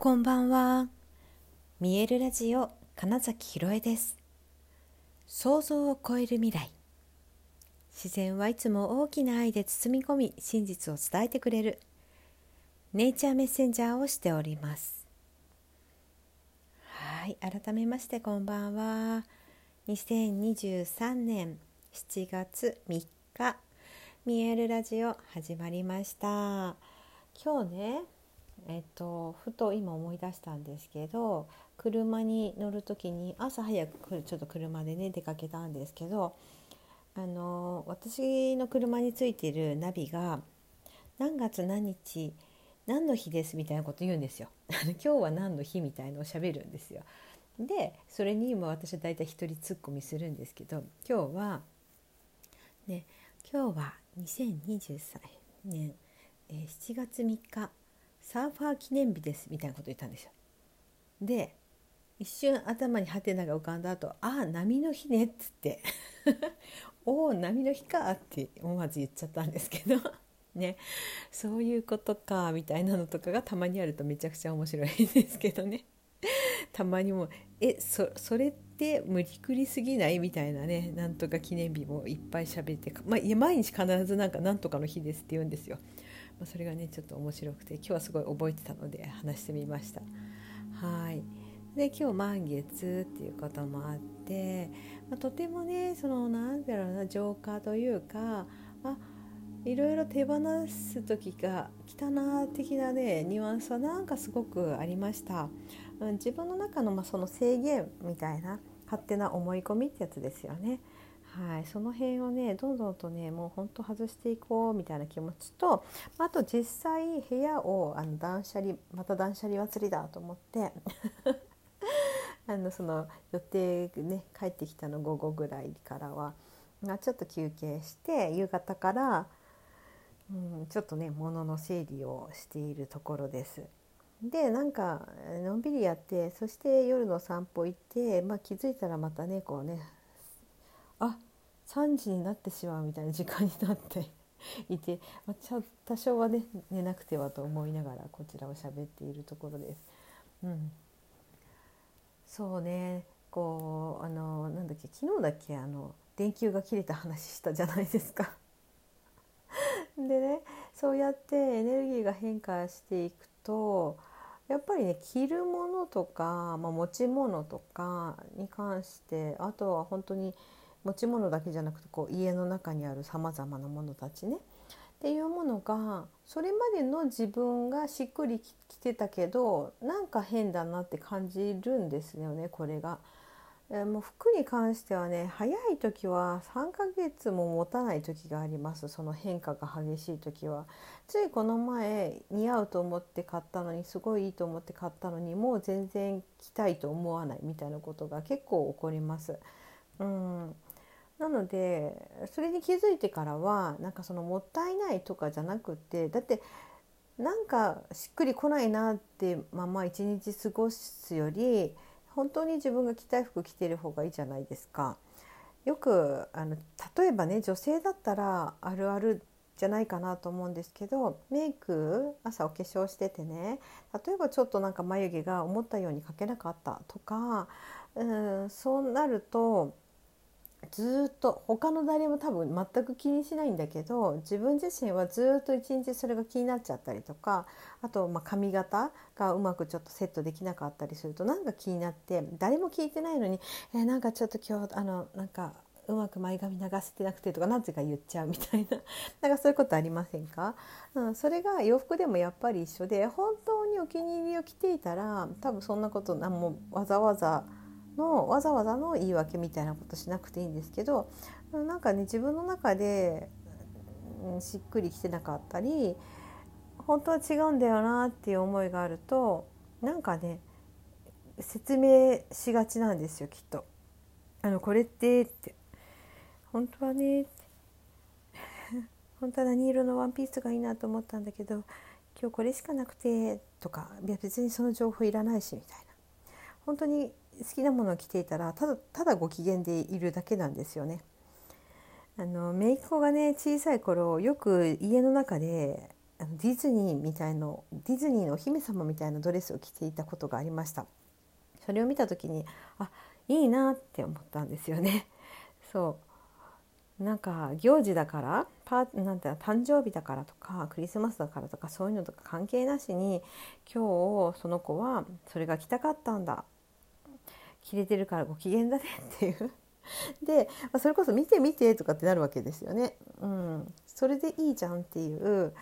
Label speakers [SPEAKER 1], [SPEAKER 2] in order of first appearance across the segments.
[SPEAKER 1] こんばんは。見えるラジオ金崎ひろえです。想像を超える未来。自然はいつも大きな愛で包み込み、真実を伝えてくれる。ネイチャーメッセンジャーをしております。はい、改めましてこんばんは。2023年7月3日、見えるラジオ始まりました。今日ね、えっと、ふと今思い出したんですけど車に乗る時に朝早くちょっと車でね出かけたんですけどあの私の車についてるナビが何月何日何の日ですみたいなこと言うんですよ。今日は何の日みたいのを喋るんですよ。でそれに今私は大体一人ツッコミするんですけど今日はね今日は2023年、えー7月3日サーファー記念日ですみたいなこと言ったんですよ。で一瞬頭にハテナが浮かんだ後ああ波の日ね」っつって「おお波の日か」って思わず言っちゃったんですけど ねそういうことかみたいなのとかがたまにあるとめちゃくちゃ面白いんですけどね たまにもう「えそそれって無理くりすぎない?」みたいなねなんとか記念日もいっぱい喋って、まあ、毎日必ずなんか「なんとかの日です」って言うんですよ。まあ、それがねちょっと面白くて今日はすごい覚えてたので話してみました。はいで今日満月っていうこともあって、まあ、とてもねそのなんだろうな浄化というかあいろいろ手放す時が来たな的なねニュアンスはなんかすごくありました。うん、自分の中のまあその制限みたいな勝手な思い込みってやつですよね。はい、その辺をねどんどんとねもうほんと外していこうみたいな気持ちとあと実際部屋をあの断捨離また断捨離祭りだと思って あのその予定ね帰ってきたの午後ぐらいからはまあちょっと休憩して夕方から、うん、ちょっとね物の整理をしているところです。でなんかのんびりやってそして夜の散歩行って、まあ、気づいたらまたねこうね3時になってしまうみたいな時間になって いて、まあ、ちょ多少はね寝なくてはと思いながらこちらを喋っているところです。うん、そうねこうあのなんだっけ昨日だっけあの電球が切れた話したじゃないですか。でねそうやってエネルギーが変化していくとやっぱりね着るものとか、まあ、持ち物とかに関してあとは本当に持ち物だけじゃなくてこう家の中にあるさまざまなものたちねっていうものがそれまでの自分がしっくりきてたけどなんか変だなって感じるんですよねこれが。もう服に関してはね早い時は3ヶ月も持たない時がありますその変化が激しい時はついこの前似合うと思って買ったのにすごいいいと思って買ったのにもう全然着たいと思わないみたいなことが結構起こります。うんなのでそれに気づいてからはなんかそのもったいないとかじゃなくてだってなんかしっくりこないなってまま一日過ごすより本当に自分が着たい服着てる方がいいじゃないですか。よくあの例えばね女性だったらあるあるじゃないかなと思うんですけどメイク朝お化粧しててね例えばちょっとなんか眉毛が思ったように描けなかったとかうんそうなるとずっと他の誰も多分全く気にしないんだけど自分自身はずっと一日それが気になっちゃったりとかあとま髪型がうまくちょっとセットできなかったりするとなんか気になって誰も聞いてないのに「えーなんかちょっと今日あのなんかうまく前髪流せてなくて」とかなぜか言っちゃうみたいな。なんかそういうことありませんか、うん、それが洋服でもやっぱり一緒で本当にお気に入りを着ていたら多分そんなこと何もわざわざのわざわざの言い訳みたいなことしなくていいんですけどなんかね自分の中で、しっくりきてなかったり本当は違うんだよなっていう思いがあるとなんかね説明しがちなんですよきっと。あのこれってって本当はねって 本当は何色のワンピースがいいなと思ったんだけど今日これしかなくてとか別にその情報いらないしみたいな本当に好きなものを着ていたらただただご機嫌でいるだけなんですよね。あの姪っ子がね小さい頃よく家の中でディズニーみたいのディズニーのお姫様みたいなドレスを着ていたことがありました。それを見た時にあいいなって思ったんですよね。そう。なんか行事だからパなんて誕生日だからとかクリスマスだからとかそういうのとか関係なしに今日その子はそれが着たかったんだ着れてるからご機嫌だねっていう。で、ま、それこそ見て見てとかってなるわけですよね。うん、それでいいじゃんっていう、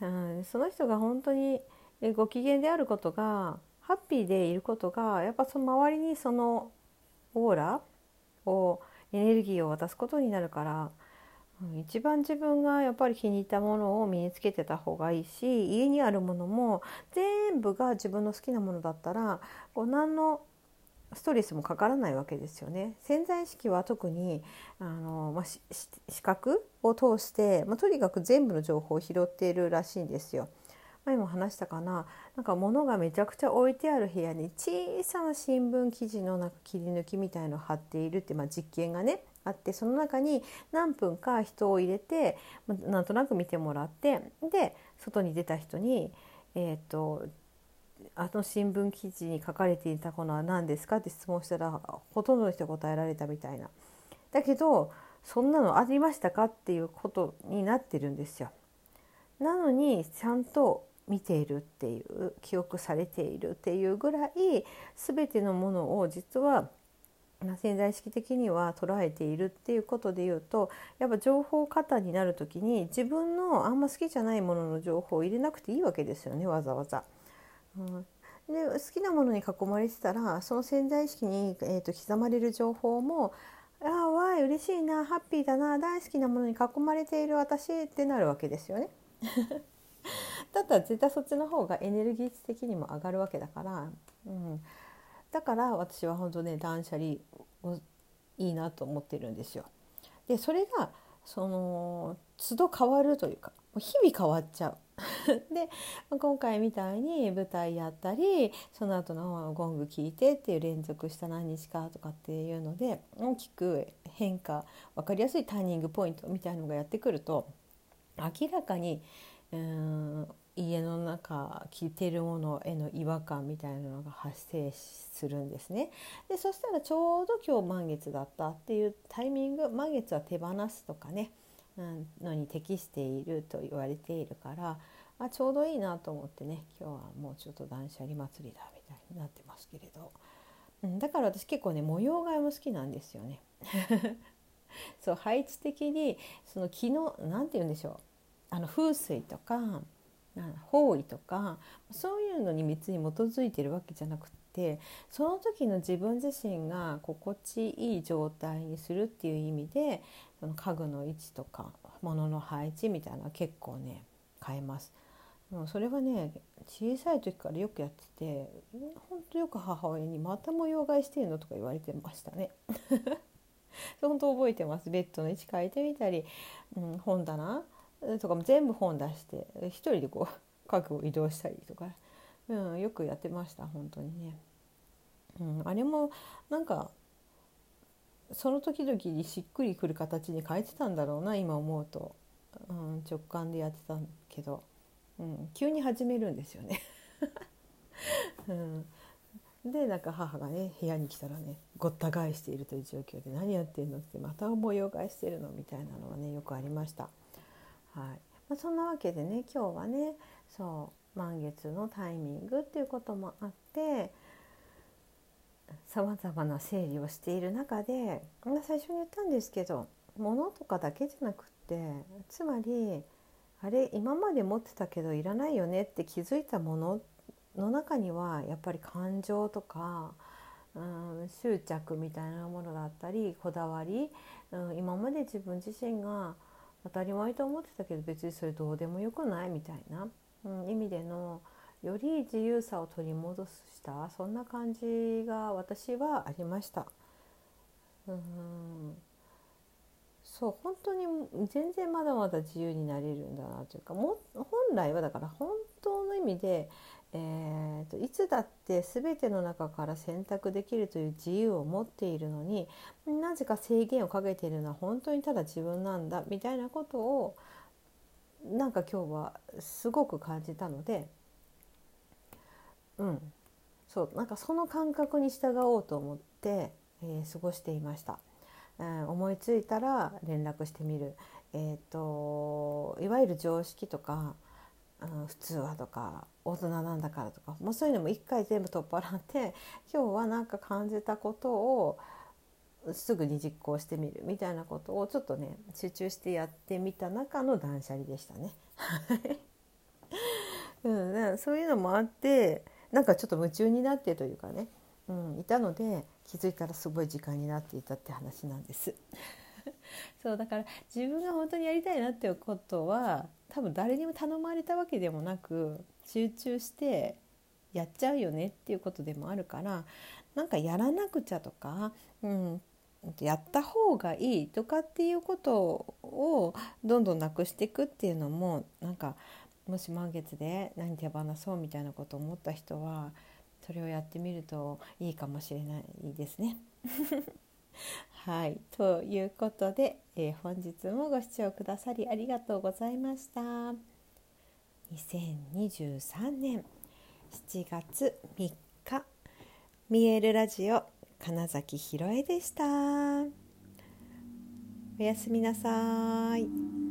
[SPEAKER 1] うん、その人が本当にご機嫌であることがハッピーでいることがやっぱその周りにそのオーラをエネルギーを渡すことになるから、うん、一番自分がやっぱり気に入ったものを身につけてた方がいいし家にあるものも全部が自分の好きなものだったらこう何のストレスもかからないわけですよね。潜在意識は特にあの、まあ、視覚を通して、まあ、とにかく全部の情報を拾っているらしいんですよ。前も話したかななんか物がめちゃくちゃ置いてある部屋に小さな新聞記事のなんか切り抜きみたいのを貼っているって、まあ、実験がねあってその中に何分か人を入れてなんとなく見てもらってで外に出た人に、えーとあの新聞記事に書かれていたものは何ですかって質問したらほとんどの人答えられたみたいな。だけどそんなのありましたかっていうことになってるんですよ。なのにちゃんと見ているっていう記憶されているっていうぐらい全てのものを実は潜在意識的には捉えているっていうことで言うとやっぱ情報過多になる時に自分のあんま好きじゃないものの情報を入れなくていいわけですよねわざわざ。うん、で好きなものに囲まれてたらその潜在意識に、えーと、刻まれる情報も「ああわい嬉しいなハッピーだな大好きなものに囲まれている私」ってなるわけですよね。だったら絶対そっちの方がエネルギー値的にも上がるわけだから、うん、だから私は本当ね断捨離をいいなと思ってるんですよ。でそれがその都度変わるというか日々変わっちゃう。で今回みたいに舞台やったりその後のゴング聞いてっていう連続した何日かとかっていうので大きく変化分かりやすいターニングポイントみたいのがやってくると明らかにうん家の中着てるものへの違和感みたいなのが発生するんですね。でそしたらちょうど今日満月だったっていうタイミング満月は手放すとかねのに適していると言われているからあちょうどいいなと思ってね今日はもうちょっと断捨離祭りだみたいになってますけれど、うん、だから私結構ね模様替えも好きなんですよね。そう配置的にその昨日何て言うんでしょうあの風水とか方位とかそういうのに別に基づいてるわけじゃなくてその時の自分自身が心地いい状態にするっていう意味でその家具の位置とか物の配置みたいなのは結構ね変えます。もそれはね小さい時からよくやっててほんとよく母親に「また模様替えしてるの?」とか言われてましたね。本当覚えてますベッドの位置変えてみたり、うん、本棚とかも全部本出して一人でこう家具を移動したりとか、うん、よくやってました本当にね。うん、あれもなんかその時々にしっくりくる形に変えてたんだろうな今思うと、うん、直感でやってたけど、うん、急に始めるんですよね。うん、でなんか母がね部屋に来たらねごった返しているという状況で何やってんの？ってまた模様替えしてるの？みたいなのはねよくありました。はいまあ、そんなわけでね今日はねそう満月のタイミングっていうこともあってさまざまな整理をしている中で最初に言ったんですけど物とかだけじゃなくってつまりあれ今まで持ってたけどいらないよねって気づいたものの中にはやっぱり感情とか、うん、執着みたいなものだったりこだわり、うん、今まで自分自身が当たり前と思ってたけど別にそれどうでもよくないみたいな、うん、意味でのより自由さを取り戻したそんな感じが私はありました。うんそう本当に全然まだまだ自由になれるんだなというかも本来はだから本当の意味で、えーと、いつだって全ての中から選択できるという自由を持っているのになぜか制限をかけているのは本当にただ自分なんだみたいなことをなんか今日はすごく感じたのでうんそうなんかその感覚に従おうと思って、えー、過ごしていました。うん、思いついたら連絡してみる、えーと、いわゆる常識とか、うん、普通はとか大人なんだからとかもうそういうのも一回全部取っ払って今日は何か感じたことをすぐに実行してみるみたいなことをちょっとね集中してやってみた中の断捨離でしたね。うん、そういうのもあってなんかちょっと夢中になってというかね、うん、いたので気づいたらすごい時間になっていたって話なんです。そうだから自分が本当にやりたいなっていうことは多分誰にも頼まれたわけでもなく集中してやっちゃうよねっていうことでもあるからなんかやらなくちゃとか、うん、やった方がいいとかっていうことをどんどんなくしていくっていうのもなんかもし満月で何手放そうみたいなことを思った人はそれをやってみるといいかもしれないですね。はいということで、えー、本日もご視聴くださりありがとうございました。2023年7月3日見えるラジオ金崎ひろえでした。おやすみなさい。